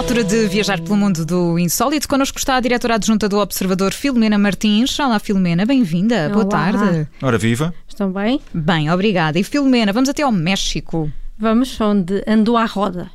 Altura de viajar pelo mundo do insólito. Connosco está a diretora adjunta do Observador, Filomena Martins. Olá, Filomena, bem-vinda. Boa tarde. Ora, viva. Estão bem? Bem, obrigada. E Filomena, vamos até ao México. Vamos onde andou à roda.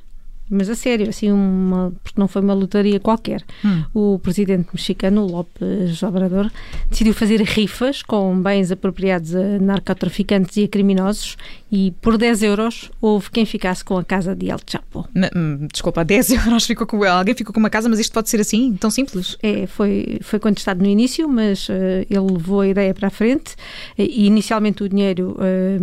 Mas a sério, assim, uma, porque não foi uma lotaria qualquer. Hum. O presidente mexicano, López Obrador, decidiu fazer rifas com bens apropriados a narcotraficantes e a criminosos e por 10 euros houve quem ficasse com a casa de El Chapo. M- hum, Desculpa, 10 euros ficou com alguém ficou com uma casa, mas isto pode ser assim, tão simples. É, foi, foi contestado no início, mas eh, ele levou a ideia para a frente e inicialmente o dinheiro eh,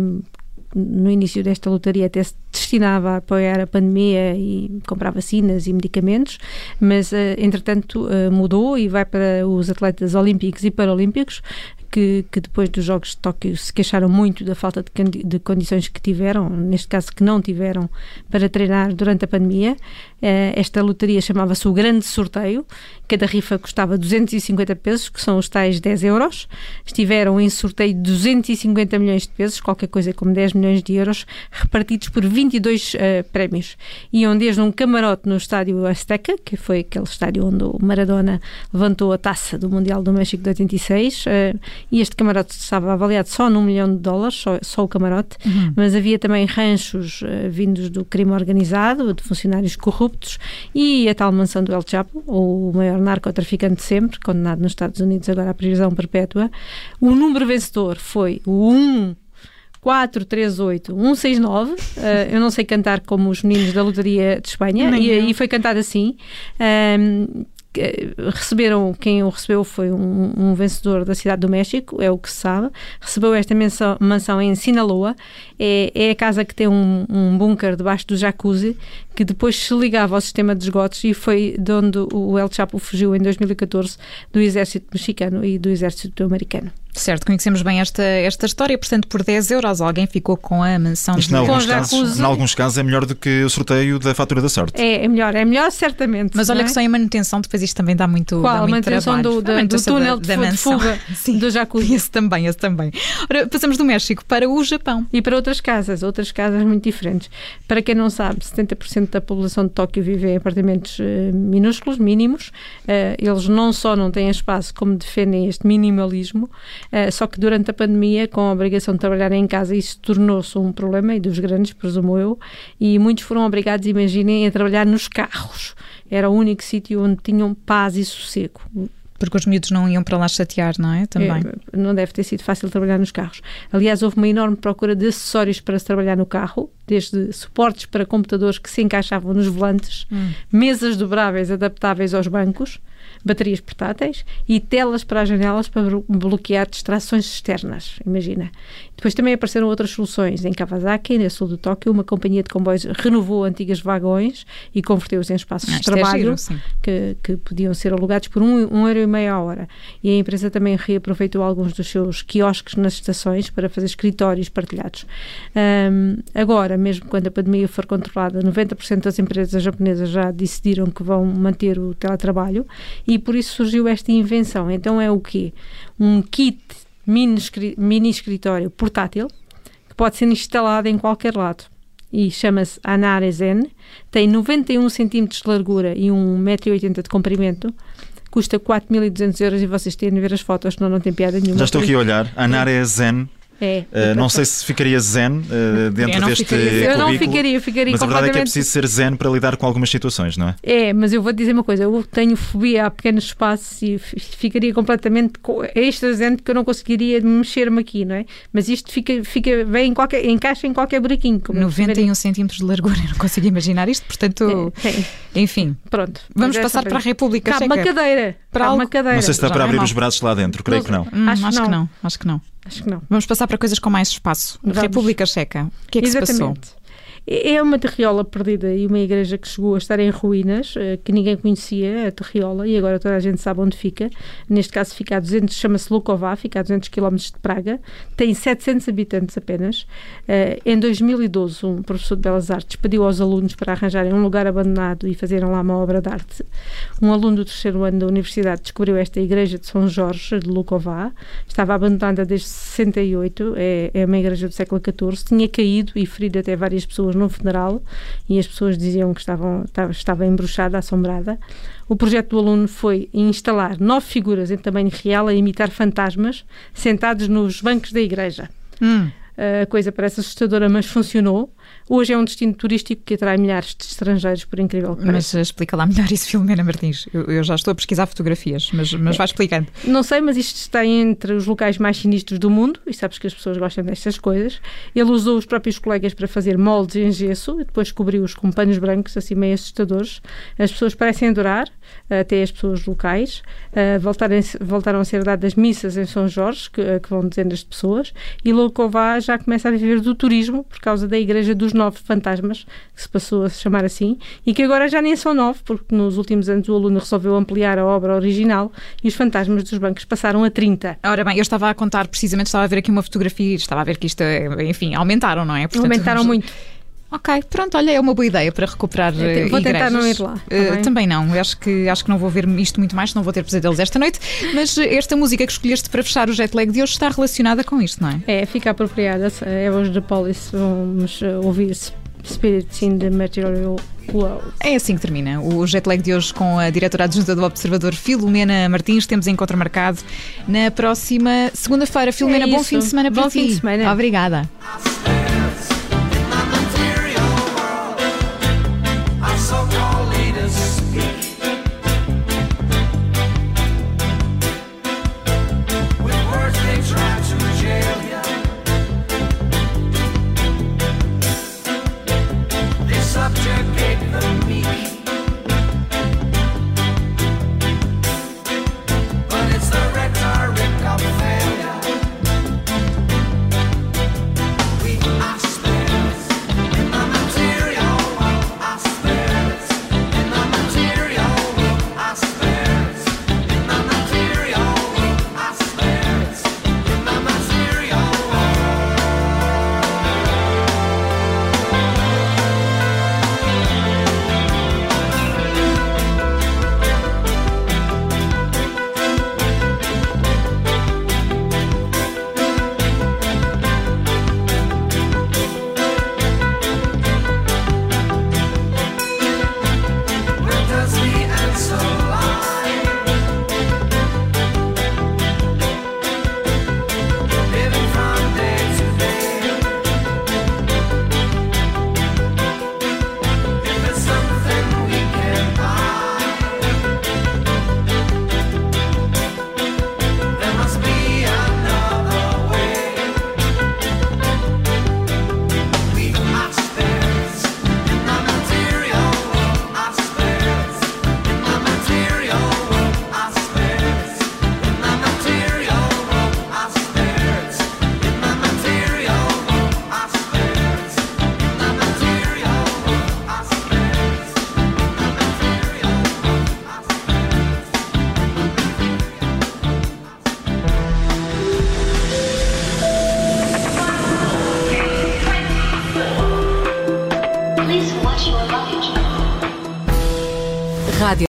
no início desta lotaria até se destinava a apoiar a pandemia e comprar vacinas e medicamentos, mas eh, entretanto eh, mudou e vai para os atletas olímpicos e paralímpicos que, que depois dos Jogos de Tóquio se queixaram muito da falta de, de condições que tiveram, neste caso que não tiveram, para treinar durante a pandemia. Eh, esta lotaria chamava-se o Grande Sorteio, cada rifa custava 250 pesos, que são os tais 10 euros. Estiveram em sorteio 250 milhões de pesos, qualquer coisa como 10 milhões de euros, repartidos por 22 eh, prémios. Iam desde um camarote no estádio Azteca, que foi aquele estádio onde o Maradona levantou a taça do Mundial do México de 86, eh, e este camarote estava avaliado só num milhão de dólares, só, só o camarote, mas havia também ranchos eh, vindos do crime organizado, de funcionários corruptos, e a tal mansão do El Chapo, o maior narcotraficante de sempre, condenado nos Estados Unidos agora à prisão perpétua. O número vencedor foi o 1 438 169. Eh, eu não sei cantar como os meninos da Lotaria de Espanha, Nem e, e foi cantado assim. Ahm, que- receberam, quem o recebeu foi um, um vencedor da cidade do México, é o que se sabe. Recebeu esta mansão, mansão em Sinaloa, é, é a casa que tem um, um bunker debaixo do jacuzzi, que depois se ligava ao sistema de esgotos e foi de onde o El Chapo fugiu em 2014 do exército mexicano e do exército americano. Certo, conhecemos bem esta, esta história, portanto, por 10 euros alguém ficou com a mansão Isto, de... em alguns, casos, em alguns casos, é melhor do que o sorteio da fatura da sorte. É, é melhor, é melhor certamente. Mas olha é? que só em manutenção depois isto também dá muito, dá Qual? A muito manutenção trabalho. do, A da- do manutenção túnel de, fu- de fuga Sim. do jacuzzi. Esse também, esse também. Ora, passamos do México para o Japão. E para outras casas, outras casas muito diferentes. Para quem não sabe, 70% da população de Tóquio vive em apartamentos eh, minúsculos, mínimos. Eh, eles não só não têm espaço, como defendem este minimalismo, eh, só que durante a pandemia, com a obrigação de trabalhar em casa, isso tornou-se um problema, e dos grandes, presumo eu, e muitos foram obrigados, imaginem, a trabalhar nos carros. Era o único sítio onde tinham paz e sossego. Porque os miúdos não iam para lá chatear, não é? Também. É, não deve ter sido fácil trabalhar nos carros. Aliás, houve uma enorme procura de acessórios para se trabalhar no carro, desde suportes para computadores que se encaixavam nos volantes, mesas dobráveis adaptáveis aos bancos, baterias portáteis e telas para as janelas para blo- bloquear distrações externas. Imagina. Depois também apareceram outras soluções. Em Kawasaki, no sul do Tóquio, uma companhia de comboios renovou antigos vagões e converteu-os em espaços Ah, de é trabalho giro, sim. que, que podiam ser alugados por um, um euro e meio a hora. E a empresa também reaproveitou alguns dos seus quiosques nas estações para fazer escritórios partilhados. Ahm, agora, mesmo quando a pandemia for controlada, 90% das empresas japonesas já decidiram que vão manter o teletrabalho e por isso surgiu esta invenção. Então é o quê? Um kit mini, mini escritório portátil que pode ser instalado em qualquer lado e chama-se Anare Zen. Tem 91 centímetros de largura e 1,80m de comprimento. Custa 4.200 euros e vocês têm de ver as fotos, senão não tem piada nenhuma. Já estou aqui a olhar. A Nara é zen. É. Uh, não sei se ficaria zen uh, dentro Eu deste ficaria. Eu não cubículo, ficaria, ficaria Mas a verdade é que é preciso ser zen para lidar com algumas situações, não é? É, mas eu vou dizer uma coisa, eu tenho fobia a pequenos espaços e ficaria completamente co- extravagante que eu não conseguiria mexer-me aqui, não é? Mas isto fica, fica bem em qualquer, encaixa em qualquer buraquinho. Como eu 91 centímetros de largura, eu não consigo imaginar isto, portanto, É, tem. enfim. Pronto. Vamos é passar para a República Cabe Checa. uma cadeira. Para Cabe algo- uma cadeira. Não sei se está já para é abrir os braços lá dentro, creio Não- que não. Hum, Acho acho, que não, acho que não. Acho que não. Vamos passar para coisas com mais espaço. Vamos. República Checa. O que é que se passou? Exatamente. É uma terriola perdida e uma igreja que chegou a estar em ruínas, eh, que ninguém conhecia, a terriola, e agora toda a gente sabe onde fica. Neste caso fica a 200, chama-se Luková, fica a 200 km de Praga, tem 700 habitantes apenas. Eh, Em 2012, um professor de Belas Artes pediu aos alunos para arranjarem um lugar abandonado e fazerem lá uma obra de arte. Um aluno do terceiro ano da universidade descobriu esta igreja de São Jorge, de Luková, estava abandonada desde 68, é, é uma igreja do século XIV, tinha caído e ferido até várias pessoas num funeral e as pessoas diziam que estavam, estava, estava embruxada, assombrada. O projeto do aluno foi instalar nove figuras em tamanho real a imitar fantasmas sentados nos bancos da igreja. Hum. A coisa parece assustadora, mas funcionou. Hoje é um destino turístico que atrai milhares de estrangeiros, por incrível que pareça. Mas explica lá melhor isso, Filomena Martins. Eu, eu já estou a pesquisar fotografias, mas, mas vai explicando. Não sei, mas isto está entre os locais mais sinistros do mundo, e sabes que as pessoas gostam destas coisas. Ele usou os próprios colegas para fazer moldes em gesso e depois cobriu-os com panos brancos, assim meio assustadores. As pessoas parecem adorar, até as pessoas locais. Uh, voltaram, voltaram a ser dadas missas em São Jorge, que, que vão dezenas de pessoas, e Loucová já começa a viver do turismo por causa da Igreja dos Nove Fantasmas, que se passou a se chamar assim, e que agora já nem são nove, porque nos últimos anos o aluno resolveu ampliar a obra original e os fantasmas dos bancos passaram a 30. Ora bem, eu estava a contar precisamente, estava a ver aqui uma fotografia estava a ver que isto, enfim, aumentaram, não é? Portanto, aumentaram muito. Ok, pronto, olha, é uma boa ideia para recuperar uh, Vou tentar não ir lá. Uh, também não, eu acho que, acho que não vou ver isto muito mais, não vou ter pesadelos esta noite, mas esta música que escolheste para fechar o jet lag de hoje está relacionada com isto, não é? É, fica apropriada. É hoje da Police, vamos ouvir Spirits in the Material. É assim que termina o jet lag de hoje com a diretora adjunta do Observador Filomena Martins. Temos encontro marcado na próxima segunda-feira. Filomena, é bom fim de semana para bom ti. Fim de semana. Obrigada.